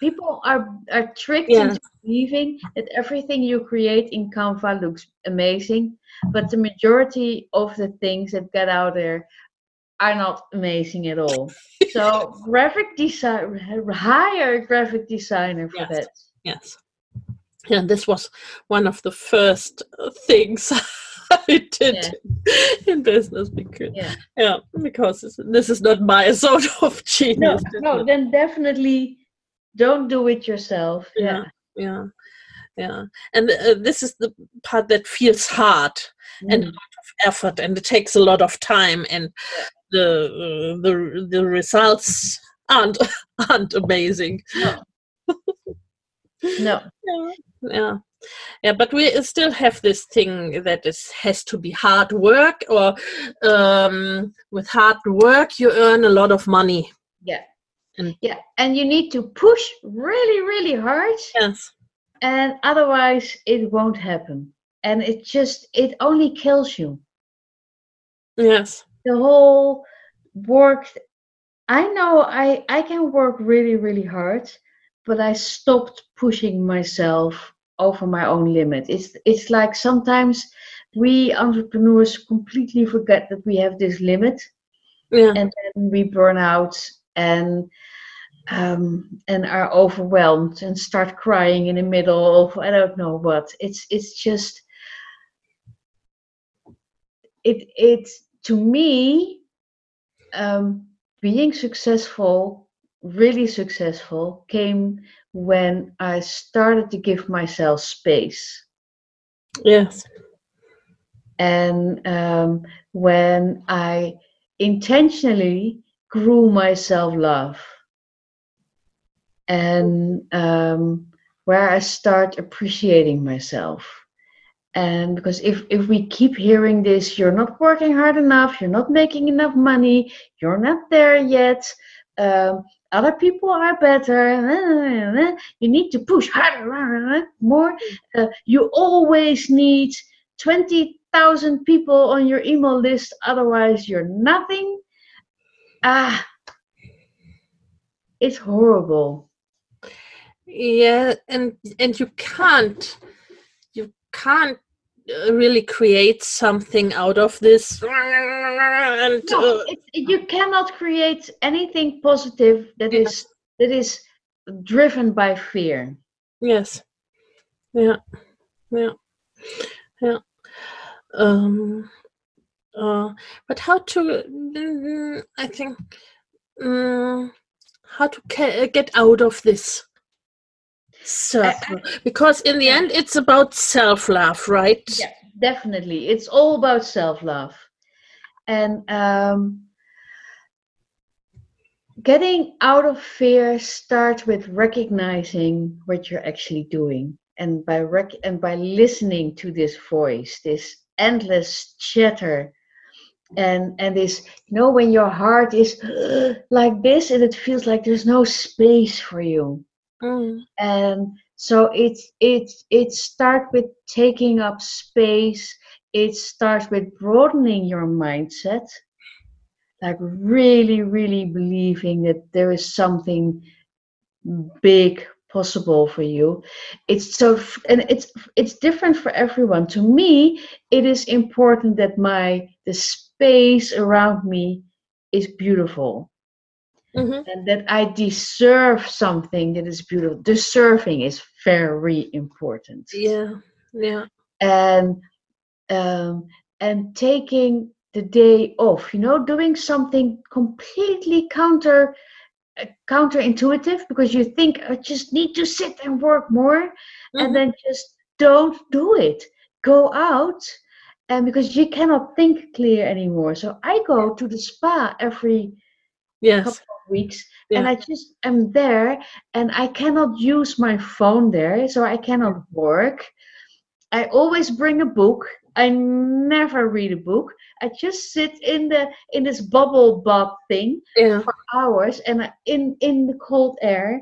Speaker 2: people are are tricked
Speaker 1: Yeah.
Speaker 2: into believing that everything you create in Canva looks amazing, but the majority of the things that get out there are not amazing at all. So graphic design, hire a graphic designer for
Speaker 1: Yes.
Speaker 2: that.
Speaker 1: Yes. Yeah, this was one of the first uh, things I did in business because
Speaker 2: Yeah.
Speaker 1: yeah, because this, this is not my sort of genius.
Speaker 2: no, no then definitely don't do it yourself.
Speaker 1: Yeah. yeah, yeah, and uh, this is the part that feels hard and
Speaker 2: Mm.
Speaker 1: lot of effort, and it takes a lot of time, and the uh, the the results aren't aren't amazing.
Speaker 2: No. no.
Speaker 1: yeah yeah yeah but we still have this thing that is has to be hard work or um, with hard work you earn a lot of money
Speaker 2: Yeah.
Speaker 1: And-
Speaker 2: yeah, and you need to push really, really hard,
Speaker 1: yes
Speaker 2: and otherwise it won't happen. And it just it only kills you.
Speaker 1: yes
Speaker 2: The whole work. I know I I can work really, really hard, but I stopped pushing myself over my own limit. It's it's like sometimes we entrepreneurs completely forget that we have this limit
Speaker 1: yeah
Speaker 2: and then we burn out and um, and are overwhelmed and start crying in the middle of I don't know what. It's it's just it it to me um, being successful, really successful, came when I started to give myself space.
Speaker 1: Yes.
Speaker 2: And um, when I intentionally grew my self love, and um, where I start appreciating myself. And because if, if we keep hearing this, you're not working hard enough, you're not making enough money, you're not there yet, um, other people are better, you need to push harder, more. Uh, you always need 20,000 people on your email list, otherwise, you're nothing. Ah, it's horrible.
Speaker 1: yeah and and you can't can't uh, really create something out of this and
Speaker 2: No,
Speaker 1: uh,
Speaker 2: it, you cannot create anything positive that
Speaker 1: Yeah.
Speaker 2: is that is driven by fear.
Speaker 1: Yes. Yeah. Yeah. Yeah. Um, uh, but how to mm, i think mm, how to ca- get out of this circle because in the end it's about self-love right
Speaker 2: Yeah, definitely. It's all about self love. And um, getting out of fear starts with recognizing what you're actually doing. And by rec- and by listening to this voice, this endless chatter, and and this, you know, when your heart is like this, and it feels like there's no space for you
Speaker 1: Mm,
Speaker 2: and so it's it's it starts with taking up space. It starts with broadening your mindset. Like really really believing that there is something big possible for you. It's so and it's it's different for everyone. To me it is important that my the space around me is beautiful
Speaker 1: mhm.
Speaker 2: and that I deserve something that is beautiful. Deserving is very important.
Speaker 1: yeah yeah
Speaker 2: And um, and taking the day off, you know, doing something completely counter uh, counterintuitive because you think I just need to sit and work more,
Speaker 1: Mhm.
Speaker 2: and then just don't do it. Go out. And because you cannot think clear anymore. So I go to the spa every
Speaker 1: yes
Speaker 2: couple of weeks
Speaker 1: Yeah.
Speaker 2: and i just am there and i cannot use my phone there so i cannot work. I always bring a book. I never read a book. I just sit in the in this bubble bath thing
Speaker 1: yeah.
Speaker 2: for hours and I, in in the cold air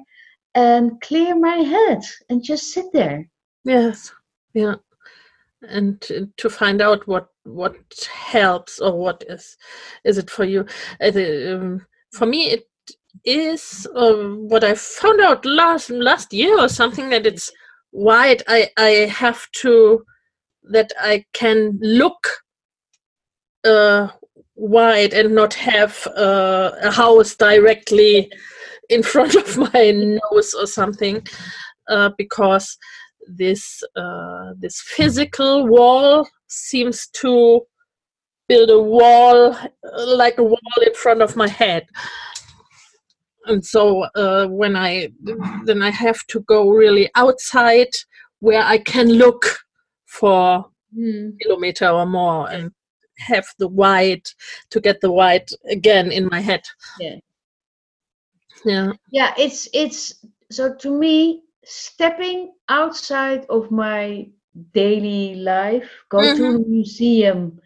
Speaker 2: and clear my head and just sit there.
Speaker 1: Yes, yeah, and to, to find out what what helps or what is is it for you. Uh, um, for me, it is um, what I found out last last year or something that it's wide. I I have to that I can look uh, wide and not have uh, a house directly in front of my nose or something uh, because this uh, this physical wall seems to build a wall uh, like a wall in front of my head and so uh, when i then i have to go really outside where i can look for kilometer or more and have the white to get the white again in my head.
Speaker 2: Yeah.
Speaker 1: yeah.
Speaker 2: Yeah it's it's so to me stepping outside of my daily life go to a museum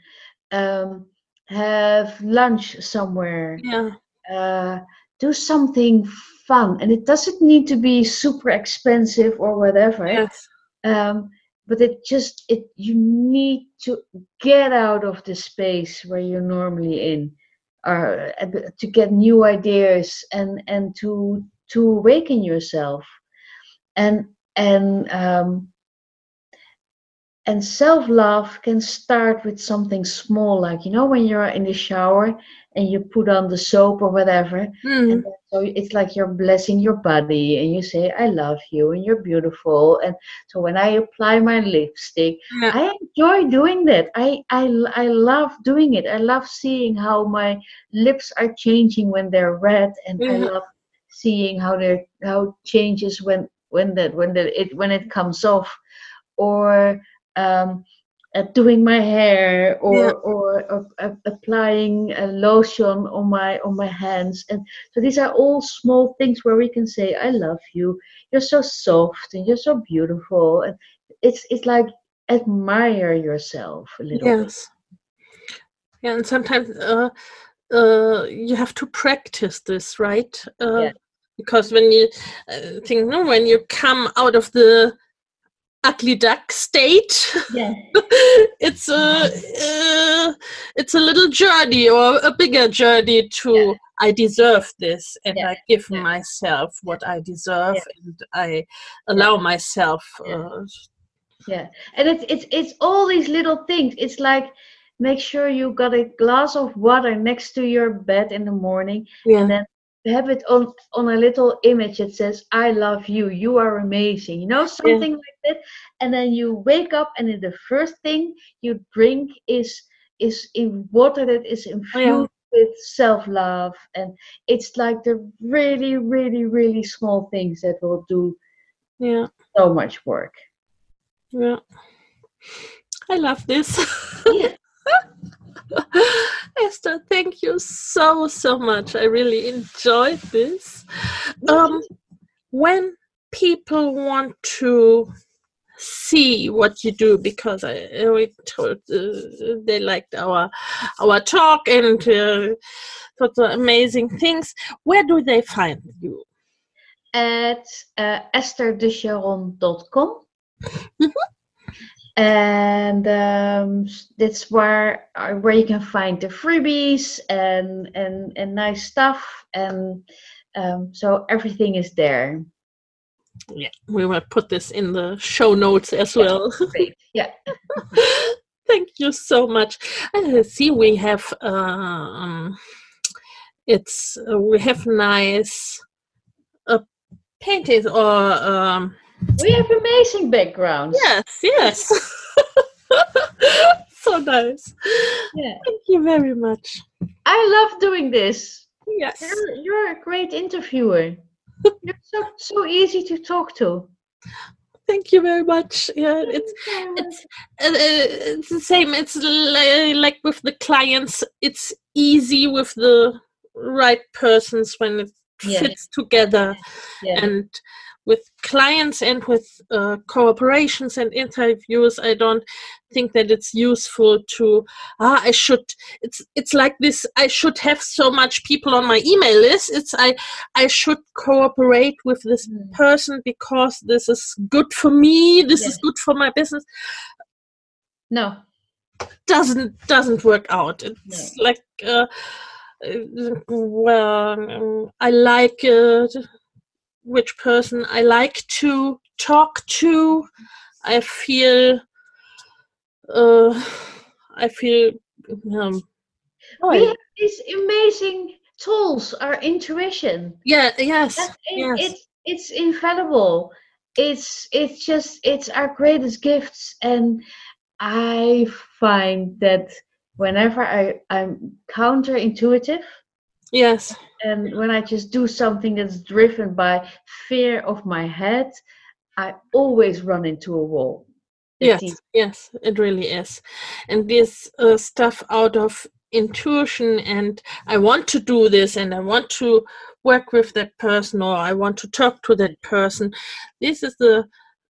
Speaker 2: um, have lunch somewhere
Speaker 1: yeah.
Speaker 2: uh, do something fun. And it doesn't need to be super expensive or whatever.
Speaker 1: Yes.
Speaker 2: Um, but it just it you need to get out of the space where you're normally in or uh, to get new ideas and and to to awaken yourself. And and um and self love can start with something small like you know when you're in the shower and you put on the soap or whatever
Speaker 1: Mm,
Speaker 2: and so it's like you're blessing your body and you say i love you and you're beautiful. And so when i apply my lipstick
Speaker 1: yeah.
Speaker 2: i enjoy doing that. I, I i love doing it. I love seeing how my lips are changing when they're red and i love seeing how they how it changes when when that when that it when it comes off. Or um uh, doing my hair or
Speaker 1: Yeah.
Speaker 2: or, or uh, applying a lotion on my on my hands and so these are all small things where we can say i love you you're so soft and you're so beautiful and it's it's like admire yourself a little bit
Speaker 1: Yes. Yeah, and sometimes uh, uh, you have to practice this, right? Uh,
Speaker 2: Yeah.
Speaker 1: Because when you uh, think, no, when you come out of the ugly duck state,
Speaker 2: yeah
Speaker 1: it's a uh, it's a little journey or a bigger journey to
Speaker 2: Yeah.
Speaker 1: I deserve this and
Speaker 2: Yeah,
Speaker 1: I give
Speaker 2: yeah.
Speaker 1: myself what I deserve and I allow myself.
Speaker 2: Yeah.
Speaker 1: Uh,
Speaker 2: yeah and it's it's it's all these little things it's like make sure you got a glass of water next to your bed in the morning
Speaker 1: yeah.
Speaker 2: and then have it on on a little image that says i love you you are amazing you know something like that and then you wake up and then the first thing you drink is is in water that is infused
Speaker 1: yeah.
Speaker 2: with self-love and it's like the really really really small things that will do
Speaker 1: yeah.
Speaker 2: so much work.
Speaker 1: Yeah. I love this.
Speaker 2: Yeah.
Speaker 1: esther thank you so so much. I really enjoyed this. Um when people want to see what you do because I we told uh, they liked our our talk and uh, thought the amazing things. Where do they find you?
Speaker 2: at uh, estherdecharon.com
Speaker 1: Mhm.
Speaker 2: and um, that's where uh, where you can find the freebies and and and nice stuff and um, so everything is there
Speaker 1: Yeah, we will put this in the show notes as well.
Speaker 2: Yeah
Speaker 1: Thank you so much. Uh, see, we have um, it's uh, we have nice uh, paintings or um,
Speaker 2: we have amazing backgrounds
Speaker 1: yes, yes. so nice.
Speaker 2: yeah
Speaker 1: Thank you very much.
Speaker 2: i love doing this
Speaker 1: Yes.
Speaker 2: you're, you're a great interviewer you're so so easy to talk to
Speaker 1: Thank you very much. Yeah, it's it's uh, uh, it's the same. It's li- like with the clients. It's easy with the right persons when it
Speaker 2: Yeah.
Speaker 1: fits together.
Speaker 2: yeah.
Speaker 1: And with clients and with uh, cooperations and interviews, I don't think that it's useful to. Ah, I should. It's it's like this. I should have so much people on my email list. It's I I should cooperate with this
Speaker 2: Mm.
Speaker 1: person because this is good for me. This is good for my business.
Speaker 2: no
Speaker 1: Doesn't doesn't work out. It's like. Uh, uh, well, um, I like uh, which person I like to talk to. I feel, uh, I feel, um,
Speaker 2: we have these amazing tools our intuition.
Speaker 1: Yeah, yes,
Speaker 2: it-
Speaker 1: yes,
Speaker 2: it's it's infallible it's it's just it's our greatest gifts and i find that whenever i i'm counterintuitive
Speaker 1: yes,
Speaker 2: and when i just do something that's driven by fear of my head i always run into a wall It's
Speaker 1: yes, yes, it really is. And this uh, stuff out of intuition, and I want to do this, and I want to work with that person, or I want to talk to that person. This is the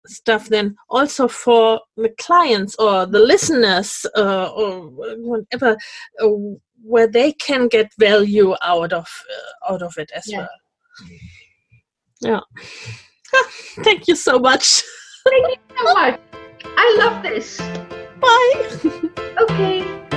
Speaker 1: stuff then also for the clients or the listeners uh, or whatever uh, where they can get value out of uh, out of it as
Speaker 2: Yeah.
Speaker 1: well. Yeah. Thank you so much.
Speaker 2: Thank you so much. I love this.
Speaker 1: Bye.
Speaker 2: Okay